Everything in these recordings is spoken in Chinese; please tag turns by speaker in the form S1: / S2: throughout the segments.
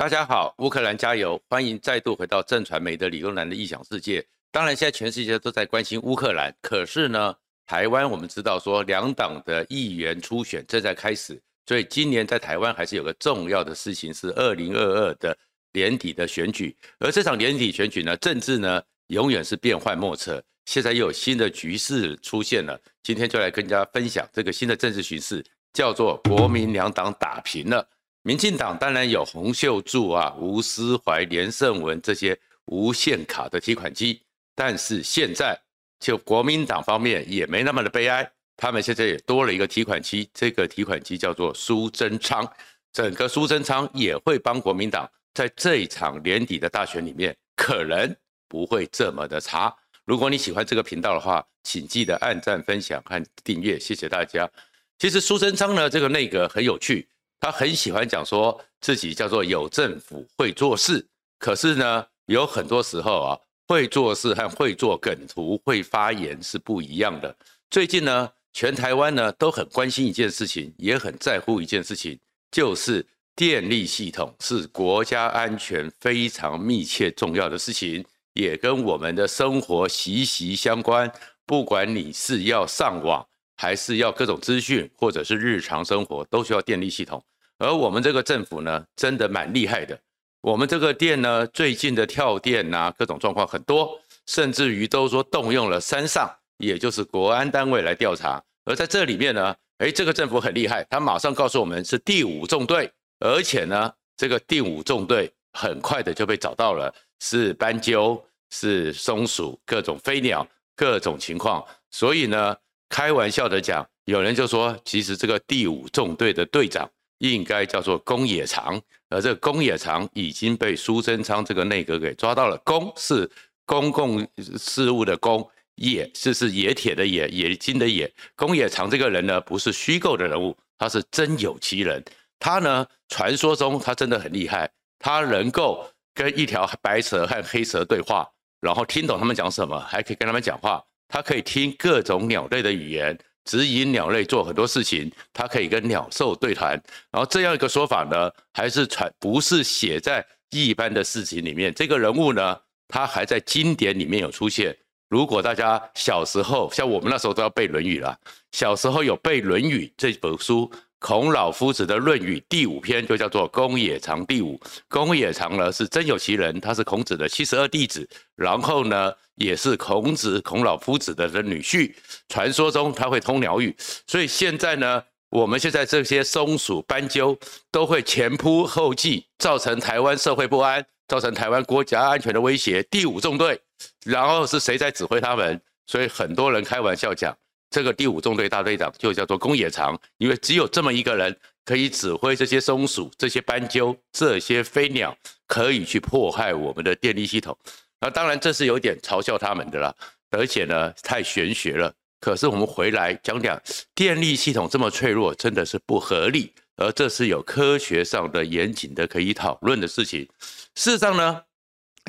S1: 大家好，乌克兰加油！欢迎再度回到正传媒的李东南的异想世界。当然，现在全世界都在关心乌克兰，可是呢，台湾我们知道说两党的议员初选正在开始，所以今年在台湾还是有个重要的事情，是二零二二的年底的选举。而这场年底选举呢，政治呢永远是变幻莫测，现在又有新的局势出现了。今天就来跟大家分享这个新的政治局势，叫做国民两党打平了。民进党当然有洪秀柱啊、吴思怀、连胜文这些无限卡的提款机，但是现在。就国民党方面也没那么的悲哀，他们现在也多了一个提款机，这个提款机叫做苏贞昌，整个苏贞昌也会帮国民党在这一场年底的大选里面，可能不会这么的差。如果你喜欢这个频道的话，请记得按赞、分享和订阅，谢谢大家。其实苏贞昌呢，这个内阁很有趣，他很喜欢讲说自己叫做有政府会做事，可是呢，有很多时候啊。会做事和会做梗图、会发言是不一样的。最近呢，全台湾呢都很关心一件事情，也很在乎一件事情，就是电力系统是国家安全非常密切重要的事情，也跟我们的生活息息相关。不管你是要上网，还是要各种资讯，或者是日常生活，都需要电力系统。而我们这个政府呢，真的蛮厉害的。我们这个电呢，最近的跳电、啊，各种状况很多，甚至于都说动用了山上，也就是国安单位来调查。而在这里面呢，诶，这个政府很厉害，他马上告诉我们是第五纵队，而且呢，这个第五纵队很快的就被找到了，是斑鸠，是松鼠，各种飞鸟，各种情况。所以呢，开玩笑的讲，有人就说，其实这个第五纵队的队长。应该叫做公野长，而这个公冶长已经被苏贞昌这个内阁给抓到了。公是公共事务的公，野是是野铁的野，冶金的冶。公野长这个人呢，不是虚构的人物，他是真有其人。他呢，传说中他真的很厉害，他能够跟一条白蛇和黑蛇对话，然后听懂他们讲什么，还可以跟他们讲话。他可以听各种鸟类的语言。指引鸟类做很多事情，它可以跟鸟兽对谈，然后这样一个说法呢，还是传不是写在一般的事情里面。这个人物呢，他还在经典里面有出现。如果大家小时候，像我们那时候都要背《论语》了，小时候有背《论语》这本书。孔老夫子的《论语》第五篇就叫做《公冶长第五》。公冶长呢是真有其人，他是孔子的七十二弟子，然后呢也是孔子孔老夫子的女婿。传说中他会通鸟语，所以现在呢，我们现在这些松鼠、斑鸠都会前仆后继，造成台湾社会不安，造成台湾国家安全的威胁。第五纵队，然后是谁在指挥他们？所以很多人开玩笑讲。这个第五纵队大队长就叫做公野长，因为只有这么一个人可以指挥这些松鼠、这些斑鸠、这些飞鸟，可以去迫害我们的电力系统。那当然这是有点嘲笑他们的啦，而且呢太玄学了。可是我们回来讲讲，电力系统这么脆弱，真的是不合理，而这是有科学上的严谨的可以讨论的事情。事实上呢，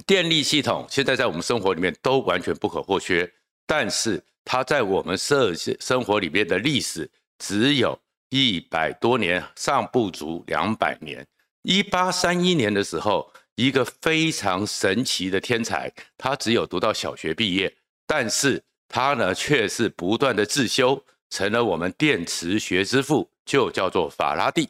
S1: 电力系统现在在我们生活里面都完全不可或缺，但是。它在我们社生活里面的历史只有一百多年，尚不足两百年。一八三一年的时候，一个非常神奇的天才，他只有读到小学毕业，但是他呢却是不断的自修，成了我们电磁学之父，就叫做法拉第。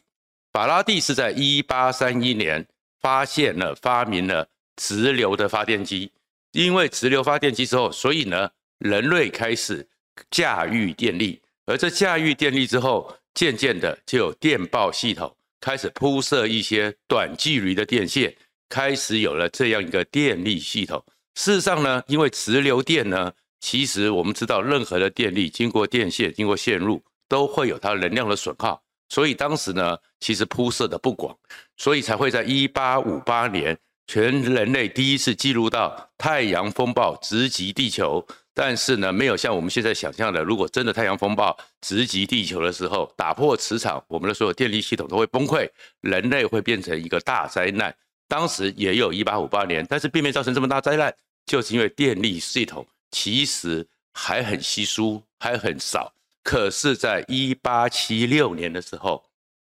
S1: 法拉第是在一八三一年发现了、发明了直流的发电机，因为直流发电机之后，所以呢。人类开始驾驭电力，而这驾驭电力之后，渐渐的就有电报系统开始铺设一些短距离的电线，开始有了这样一个电力系统。事实上呢，因为直流电呢，其实我们知道，任何的电力经过电线、经过线路，都会有它能量的损耗，所以当时呢，其实铺设的不广，所以才会在一八五八年，全人类第一次记录到太阳风暴直击地球。但是呢，没有像我们现在想象的，如果真的太阳风暴直击地球的时候，打破磁场，我们的所有电力系统都会崩溃，人类会变成一个大灾难。当时也有一八五八年，但是并没造成这么大灾难，就是因为电力系统其实还很稀疏，还很少。可是，在一八七六年的时候，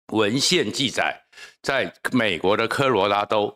S1: 文献记载，在美国的科罗拉多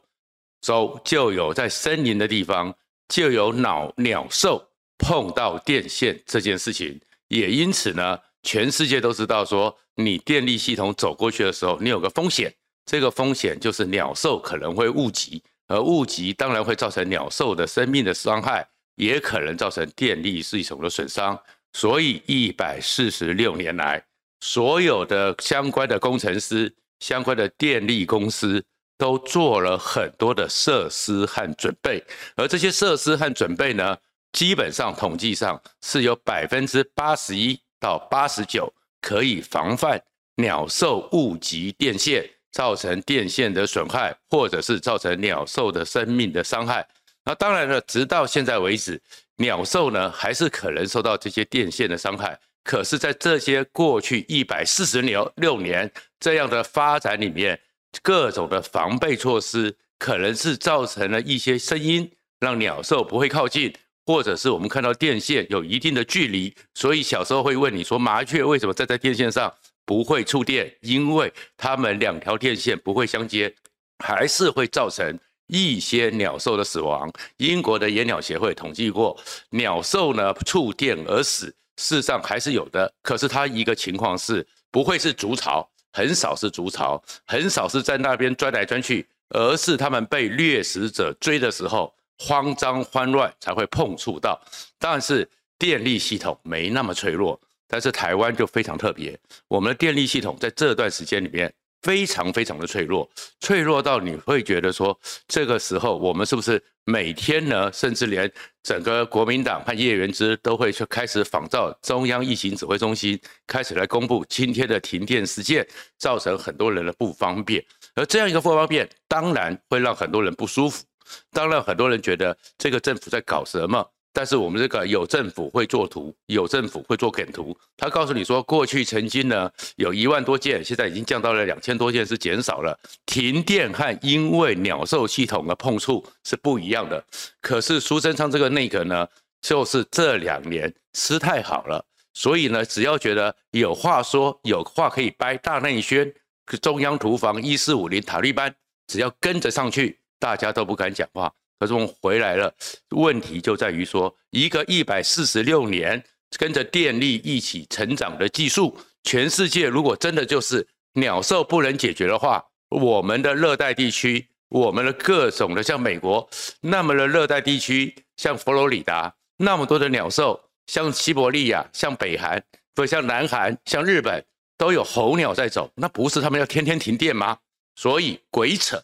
S1: 州就有在森林的地方就有鸟鸟兽碰到电线这件事情，也因此呢，全世界都知道说，你电力系统走过去的时候，你有个风险，这个风险就是鸟兽可能会误击，而误击当然会造成鸟兽的生命的伤害，也可能造成电力系统的损伤。所以一百四十六年来，所有的相关的工程师、相关的电力公司都做了很多的设施和准备，而这些设施和准备呢，基本上统计上是有百分之八十一到八十九可以防范鸟兽误击电线，造成电线的损害，或者是造成鸟兽的生命的伤害。那当然了，直到现在为止，鸟兽呢还是可能受到这些电线的伤害。可是，在这些过去一百四十六年这样的发展里面，各种的防备措施可能是造成了一些声音，让鸟兽不会靠近，或者是我们看到电线有一定的距离。所以小时候会问你说，麻雀为什么站在电线上不会触电？因为它们两条电线不会相接，还是会造成一些鸟兽的死亡。英国的野鸟协会统计过，鸟兽呢触电而死。事实上还是有的，可是它一个情况是不会是筑巢，很少是筑巢，很少是在那边钻来钻去，而是他们被掠食者追的时候慌张慌乱才会碰触到。但是电力系统没那么脆弱，但是台湾就非常特别，我们的电力系统在这段时间里面。非常非常的脆弱，脆弱到你会觉得说，这个时候我们是不是每天呢，甚至连整个国民党和叶元之都会去开始仿照中央疫情指挥中心，开始来公布今天的停电事件，造成很多人的不方便。而这样一个不方便，当然会让很多人不舒服，当然很多人觉得这个政府在搞什么。但是我们这个有政府会做图，有政府会做梗图。他告诉你说，过去曾经呢有一万多件，现在已经降到了两千多件，是减少了。停电和因为鸟兽系统的碰触是不一样的。可是苏贞昌这个内阁呢，就是这两年吃太好了，所以呢，只要觉得有话说，有话可以掰，大内宣，中央厨房一四五零塔利班，只要跟着上去，大家都不敢讲话。可是我们回来了，问题就在于说，一个一百四十六年跟着电力一起成长的技术，全世界如果真的就是鸟兽不能解决的话，我们的热带地区，我们的各种的像美国那么的热带地区，像佛罗里达那么多的鸟兽，像西伯利亚、像北韩，不像南韩、像日本都有候鸟在走，那不是他们要天天停电吗？所以鬼扯。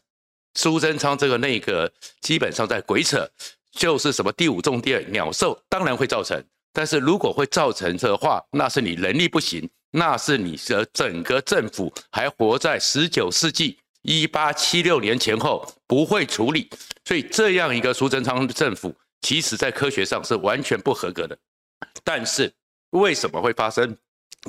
S1: 苏贞昌这个内阁基本上在鬼扯，就是什么第五重电鸟兽当然会造成，但是如果会造成的话，那是你能力不行，那是你的整个政府还活在十九世纪一八七六年前后不会处理，所以这样一个苏贞昌政府，其实在科学上是完全不合格的。但是为什么会发生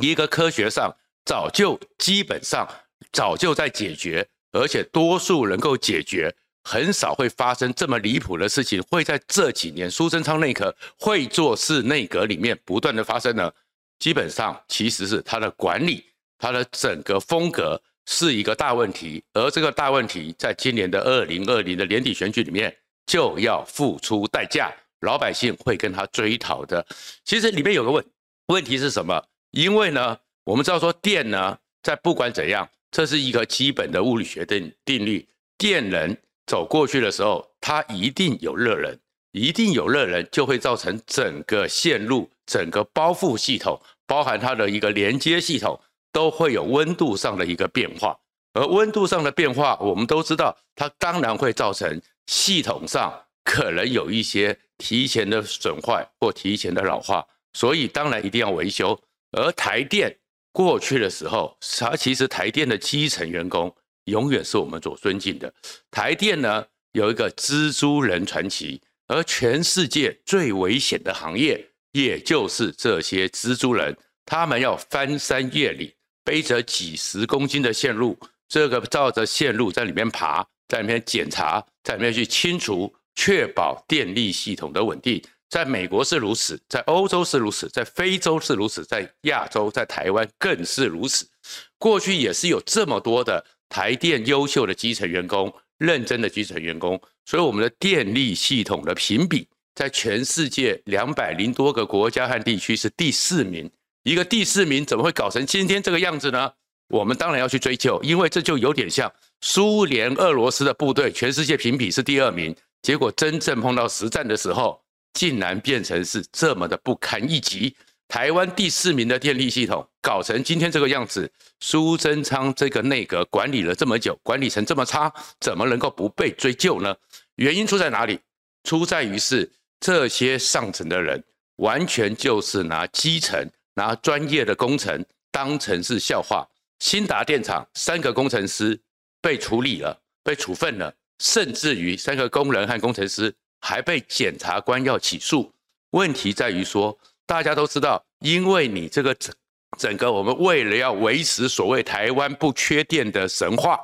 S1: 一个科学上早就基本上早就在解决？而且多数能够解决，很少会发生这么离谱的事情，会在这几年苏贞昌内阁会做事内阁里面不断的发生呢。基本上其实是他的管理，他的整个风格是一个大问题，而这个大问题在今年的二零二零的年底选举里面就要付出代价，老百姓会跟他追讨的。其实里面有个问问题是什么？因为呢，我们知道说电呢，在不管怎样。这是一个基本的物理学定定律，电能走过去的时候，它一定有热能，一定有热能，就会造成整个线路、整个包覆系统，包含它的一个连接系统，都会有温度上的一个变化。而温度上的变化，我们都知道，它当然会造成系统上可能有一些提前的损坏或提前的老化，所以当然一定要维修。而台电。过去的时候，它其实台电的基层员工永远是我们所尊敬的。台电呢，有一个蜘蛛人传奇，而全世界最危险的行业，也就是这些蜘蛛人，他们要翻山越岭，背着几十公斤的线路，这个照着线路在里面爬，在里面检查，在里面去清除，确保电力系统的稳定。在美国是如此，在欧洲是如此，在非洲是如此，在亚洲，在台湾更是如此。过去也是有这么多的台电优秀的基层员工、认真的基层员工，所以我们的电力系统的评比在全世界两百零多个国家和地区是第四名。一个第四名怎么会搞成今天这个样子呢？我们当然要去追究，因为这就有点像苏联、俄罗斯的部队，全世界评比是第二名，结果真正碰到实战的时候，竟然变成是这么的不堪一击。台湾第四名的电力系统搞成今天这个样子，苏贞昌这个内阁管理了这么久，管理成这么差，怎么能够不被追究呢？原因出在哪里？出在于是这些上层的人完全就是拿基层、拿专业的工程当成是笑话。兴达电厂三个工程师被处理了，被处分了，甚至于三个工人和工程师还被检察官要起诉。问题在于说。大家都知道，因为你这个整整个，我们为了要维持所谓台湾不缺电的神话，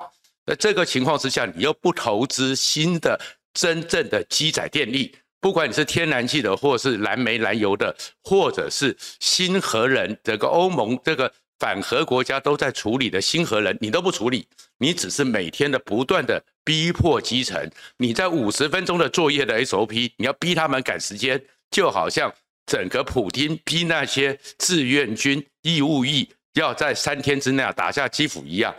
S1: 那这个情况之下，你又不投资新的真正的基载电力，不管你是天然气的，或是燃煤燃油的，或者是新核能，这个欧盟这个反核国家都在处理的新核能，你都不处理，你只是每天的不断的逼迫基层，你在五十分钟的作业的 SOP，你要逼他们赶时间，就好像。整个普丁逼那些志愿军义务役要在三天之内啊打下基辅一样，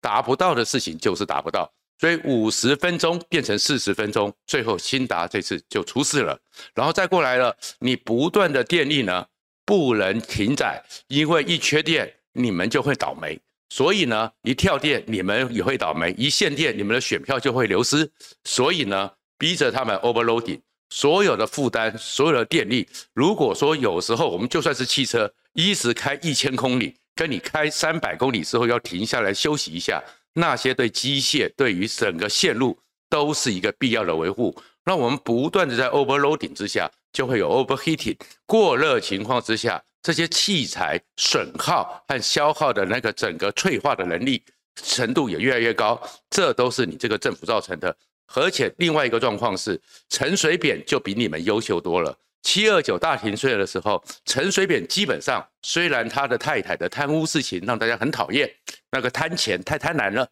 S1: 达不到的事情就是达不到，所以五十分钟变成四十分钟，最后兴达这次就出事了，然后再过来了，你不断的电力呢不能停载，因为一缺电你们就会倒霉，所以呢一跳电你们也会倒霉，一限电你们的选票就会流失，所以呢逼着他们 overloading。所有的负担，所有的电力，如果说有时候我们就算是汽车，一直开一千公里，跟你开三百公里之后要停下来休息一下，那些对机械对于整个线路都是一个必要的维护。那我们不断的在 overloading 之下，就会有 overheating 过热情况之下，这些器材损耗和消耗的那个整个脆化的能力程度也越来越高，这都是你这个政府造成的。而且另外一个状况是，陈水扁就比你们优秀多了。七二九大停税的时候，陈水扁基本上虽然他的太太的贪污事情让大家很讨厌，那个贪钱太贪婪了，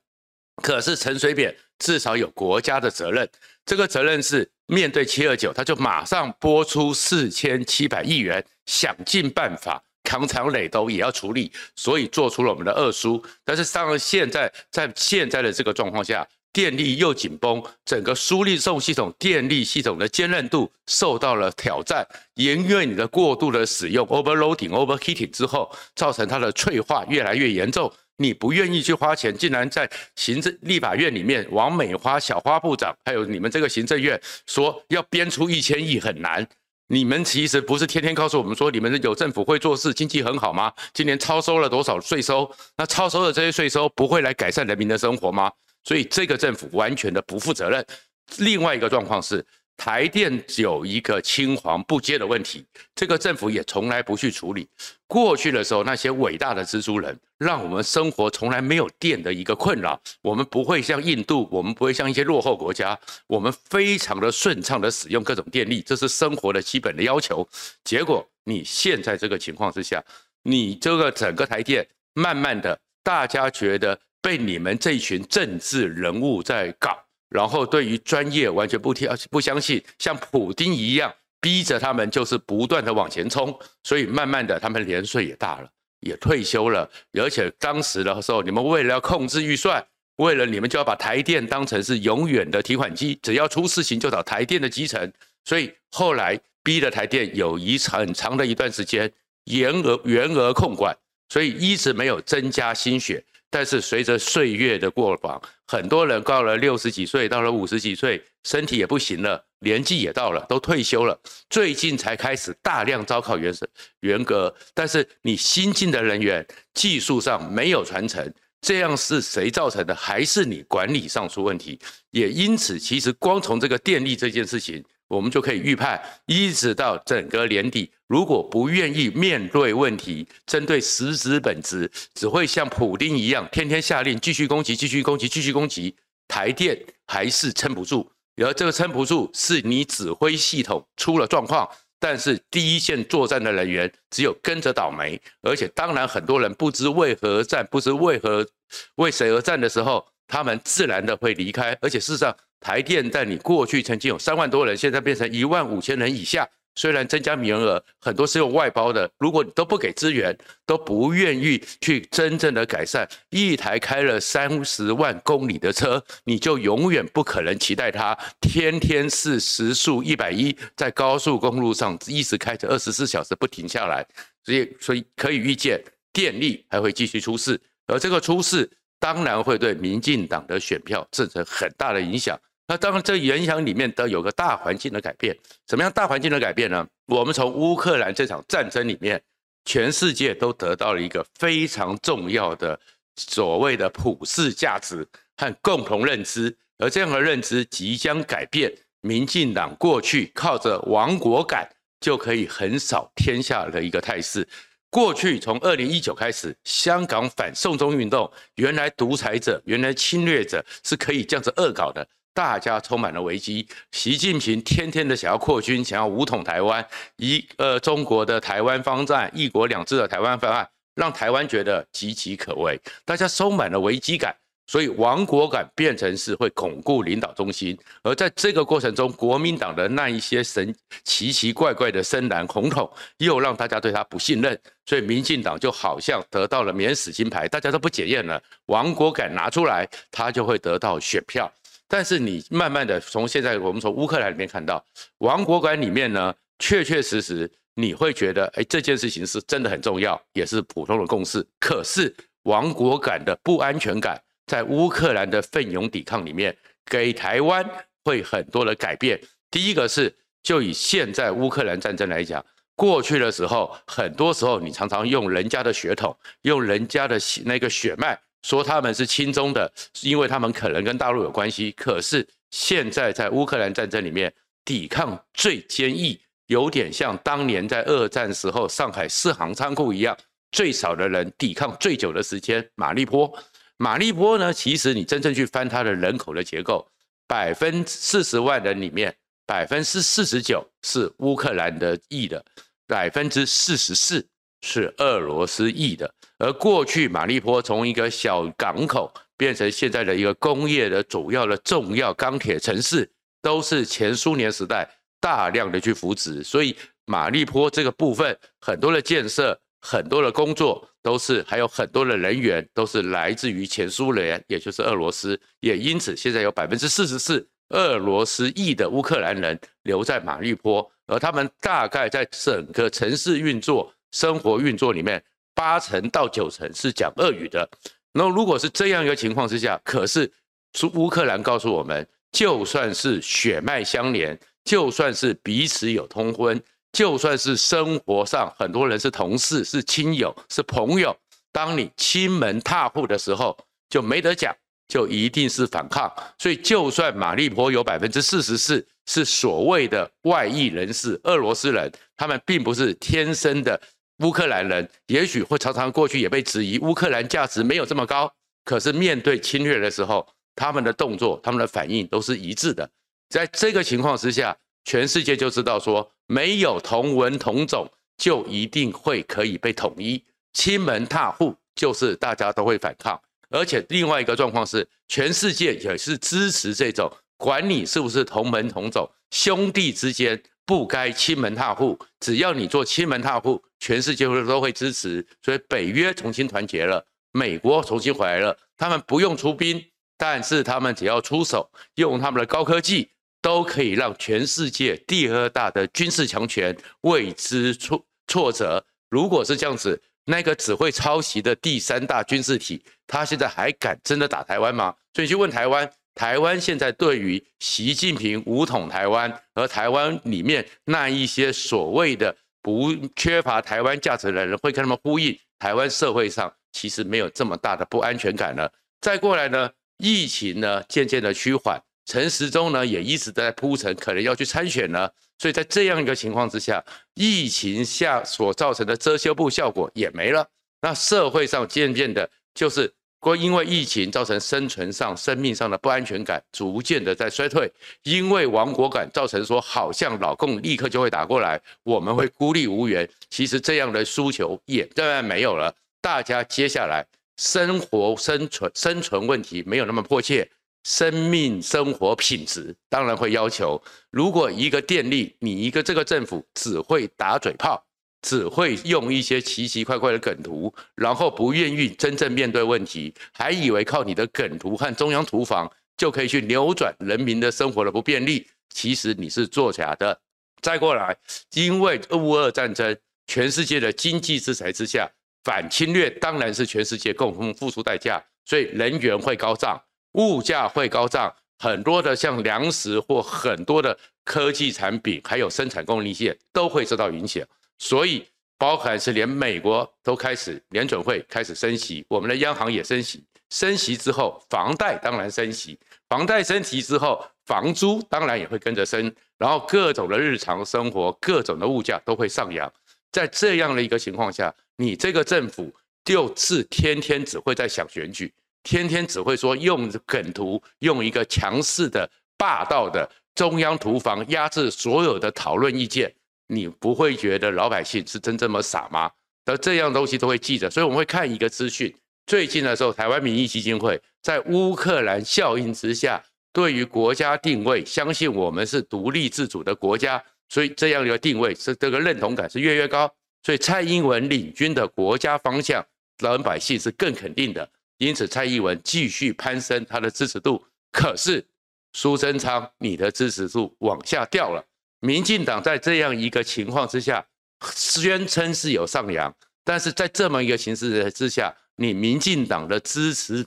S1: 可是陈水扁至少有国家的责任。这个责任是面对七二九，他就马上拨出四千七百亿元，想尽办法扛长垒都也要处理，所以做出了我们的二输。但是当然现在在现在的这个状况下。电力又紧绷，整个输力送系统电力系统的坚韧度受到了挑战，因为你的过度的使用 overloading overheating 之后，造成它的脆化越来越严重。你不愿意去花钱，竟然在行政立法院里面，王美花小花部长，还有你们这个行政院说要编出一千亿很难。你们其实不是天天告诉我们说你们有政府会做事，经济很好吗？今年超收了多少税收？那超收的这些税收不会来改善人民的生活吗？所以这个政府完全的不负责任。另外一个状况是，台电有一个青黄不接的问题，这个政府也从来不去处理。过去的时候，那些伟大的蜘蛛人，让我们生活从来没有电的一个困扰。我们不会像印度，我们不会像一些落后国家，我们非常的顺畅的使用各种电力，这是生活的基本的要求。结果你现在这个情况之下，你这个整个台电，慢慢的大家觉得。被你们这群政治人物在搞，然后对于专业完全不听不相信，像普丁一样逼着他们就是不断的往前冲，所以慢慢的他们年岁也大了，也退休了，而且当时的时候你们为了要控制预算，为了你们就要把台电当成是永远的提款机，只要出事情就找台电的基层，所以后来逼的台电有一很长的一段时间严额员额控管，所以一直没有增加薪血。但是随着岁月的过往，很多人到了六十几岁，到了五十几岁，身体也不行了，年纪也到了，都退休了。最近才开始大量招考员员格，但是你新进的人员技术上没有传承，这样是谁造成的？还是你管理上出问题？也因此，其实光从这个电力这件事情。我们就可以预判，一直到整个年底，如果不愿意面对问题，针对实质本质，只会像普丁一样，天天下令继续攻击、继续攻击、继续攻击，台电还是撑不住。而这个撑不住，是你指挥系统出了状况，但是第一线作战的人员只有跟着倒霉，而且当然很多人不知为何而战，不知为何为谁而战的时候，他们自然的会离开。而且事实上，台电在你过去曾经有三万多人，现在变成一万五千人以下。虽然增加名额，很多是用外包的。如果你都不给资源，都不愿意去真正的改善，一台开了三十万公里的车，你就永远不可能期待它天天是时速一百一，在高速公路上一直开着二十四小时不停下来。所以，所以可以预见，电力还会继续出事，而这个出事当然会对民进党的选票造成很大的影响。那当然，这影响里面都有个大环境的改变。什么样大环境的改变呢？我们从乌克兰这场战争里面，全世界都得到了一个非常重要的所谓的普世价值和共同认知，而这样的认知即将改变。民进党过去靠着亡国感就可以横扫天下的一个态势。过去从二零一九开始，香港反送中运动，原来独裁者、原来侵略者是可以这样子恶搞的。大家充满了危机，习近平天天的想要扩军，想要武统台湾，一呃中国的台湾方案，一国两制的台湾方案，让台湾觉得岌岌可危，大家充满了危机感，所以亡国感变成是会巩固领导中心，而在这个过程中，国民党的那一些神奇奇怪怪的深蓝红统，又让大家对他不信任，所以民进党就好像得到了免死金牌，大家都不检验了，亡国感拿出来，他就会得到选票。但是你慢慢的从现在我们从乌克兰里面看到，亡国感里面呢，确确实实你会觉得，哎，这件事情是真的很重要，也是普通的共识。可是亡国感的不安全感，在乌克兰的奋勇抵抗里面，给台湾会很多的改变。第一个是，就以现在乌克兰战争来讲，过去的时候，很多时候你常常用人家的血统，用人家的那个血脉。说他们是亲中的，是因为他们可能跟大陆有关系。可是现在在乌克兰战争里面，抵抗最坚毅，有点像当年在二战时候上海四行仓库一样，最少的人抵抗最久的时间。马利坡，马利坡呢？其实你真正去翻它的人口的结构，百分之四十万人里面，百分之四十九是乌克兰的裔的，百分之四十四是俄罗斯裔的。而过去马利坡从一个小港口变成现在的一个工业的主要的重要钢铁城市，都是前苏联时代大量的去扶植，所以马利坡这个部分很多的建设、很多的工作都是，还有很多的人员都是来自于前苏联，也就是俄罗斯，也因此现在有百分之四十四俄罗斯裔的乌克兰人留在马利坡，而他们大概在整个城市运作、生活运作里面。八成到九成是讲俄语的，那如果是这样一个情况之下，可是苏乌克兰告诉我们，就算是血脉相连，就算是彼此有通婚，就算是生活上很多人是同事、是亲友、是朋友，当你亲门踏户的时候，就没得讲，就一定是反抗。所以，就算马利坡有百分之四十四是所谓的外裔人士、俄罗斯人，他们并不是天生的。乌克兰人也许会常常过去也被质疑，乌克兰价值没有这么高。可是面对侵略的时候，他们的动作、他们的反应都是一致的。在这个情况之下，全世界就知道说，没有同文同种就一定会可以被统一。侵门踏户就是大家都会反抗，而且另外一个状况是，全世界也是支持这种，管你是不是同门同种，兄弟之间。不该侵门踏户，只要你做亲门踏户，全世界会都会支持。所以北约重新团结了，美国重新回来了，他们不用出兵，但是他们只要出手，用他们的高科技，都可以让全世界第二大的军事强权为之挫挫折。如果是这样子，那个只会抄袭的第三大军事体，他现在还敢真的打台湾吗？所以去问台湾。台湾现在对于习近平武统台湾，和台湾里面那一些所谓的不缺乏台湾价值的人，会跟他们呼应。台湾社会上其实没有这么大的不安全感了。再过来呢，疫情呢渐渐的趋缓，陈时中呢也一直在铺陈，可能要去参选呢。所以在这样一个情况之下，疫情下所造成的遮羞布效果也没了。那社会上渐渐的，就是。因为疫情造成生存上、生命上的不安全感逐渐的在衰退，因为亡国感造成说好像老共立刻就会打过来，我们会孤立无援。其实这样的诉求也当然没有了。大家接下来生活生存生存问题没有那么迫切，生命生活品质当然会要求。如果一个电力，你一个这个政府只会打嘴炮，只会用一些奇奇怪怪的梗图，然后不愿意真正面对问题，还以为靠你的梗图和中央厨房就可以去扭转人民的生活的不便利，其实你是作假的。再过来，因为乌战争，全世界的经济制裁之下。反侵略当然是全世界共同付出代价，所以人员会高涨，物价会高涨，很多的像粮食或很多的科技产品，还有生产供应链都会受到影响。所以，包含是连美国都开始联准会开始升息，我们的央行也升息，升息之后，房贷当然升息，房贷升息之后，房租当然也会跟着升，然后各种的日常生活，各种的物价都会上扬。在这样的一个情况下，你这个政府就是天天只会在想选举，天天只会说用梗图，用一个强势的、霸道的中央图房压制所有的讨论意见。你不会觉得老百姓是真这么傻吗？而这样东西都会记着，所以我们会看一个资讯。最近的时候，台湾民意基金会在乌克兰效应之下，对于国家定位，相信我们是独立自主的国家。所以这样一个定位是这个认同感是越来越高，所以蔡英文领军的国家方向，老百姓是更肯定的。因此，蔡英文继续攀升他的支持度。可是苏贞昌，你的支持度往下掉了。民进党在这样一个情况之下，宣称是有上扬，但是在这么一个形势之下，你民进党的支持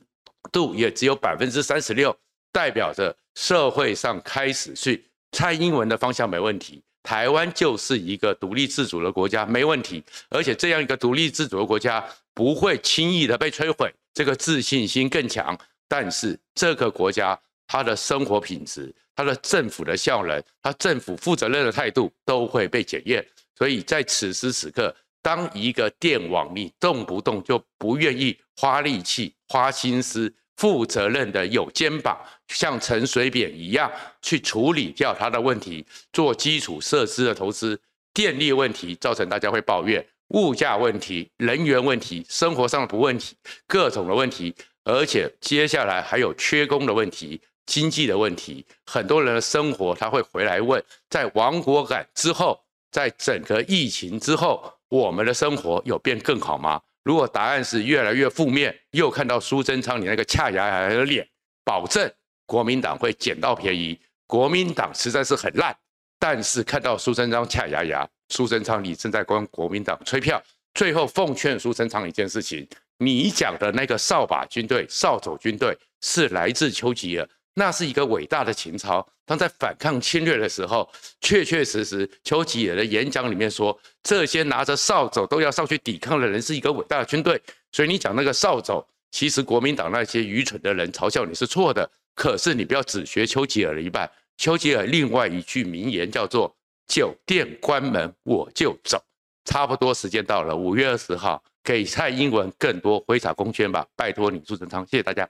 S1: 度也只有百分之三十六，代表着社会上开始去蔡英文的方向没问题。台湾就是一个独立自主的国家，没问题。而且这样一个独立自主的国家不会轻易的被摧毁，这个自信心更强。但是这个国家它的生活品质、它的政府的效能、它政府负责任的态度都会被检验。所以在此时此刻，当一个电网你动不动就不愿意花力气、花心思。负责任的有肩膀，像陈水扁一样去处理掉他的问题，做基础设施的投资，电力问题造成大家会抱怨，物价问题、人员问题、生活上的不问题，各种的问题，而且接下来还有缺工的问题、经济的问题，很多人的生活他会回来问，在亡国感之后，在整个疫情之后，我们的生活有变更好吗？如果答案是越来越负面，又看到苏贞昌你那个恰牙牙的脸，保证国民党会捡到便宜。国民党实在是很烂，但是看到苏贞昌恰牙牙，苏贞昌你正在帮国民党催票。最后奉劝苏贞昌一件事情：你讲的那个扫把军队、扫帚军队是来自丘吉尔。那是一个伟大的情操。当在反抗侵略的时候，确确实实，丘吉尔的演讲里面说，这些拿着扫帚都要上去抵抗的人是一个伟大的军队。所以你讲那个扫帚，其实国民党那些愚蠢的人嘲笑你是错的。可是你不要只学丘吉尔的一半。丘吉尔另外一句名言叫做“酒店关门我就走”。差不多时间到了，五月二十号，给蔡英文更多挥洒空间吧，拜托你，苏贞昌，谢谢大家。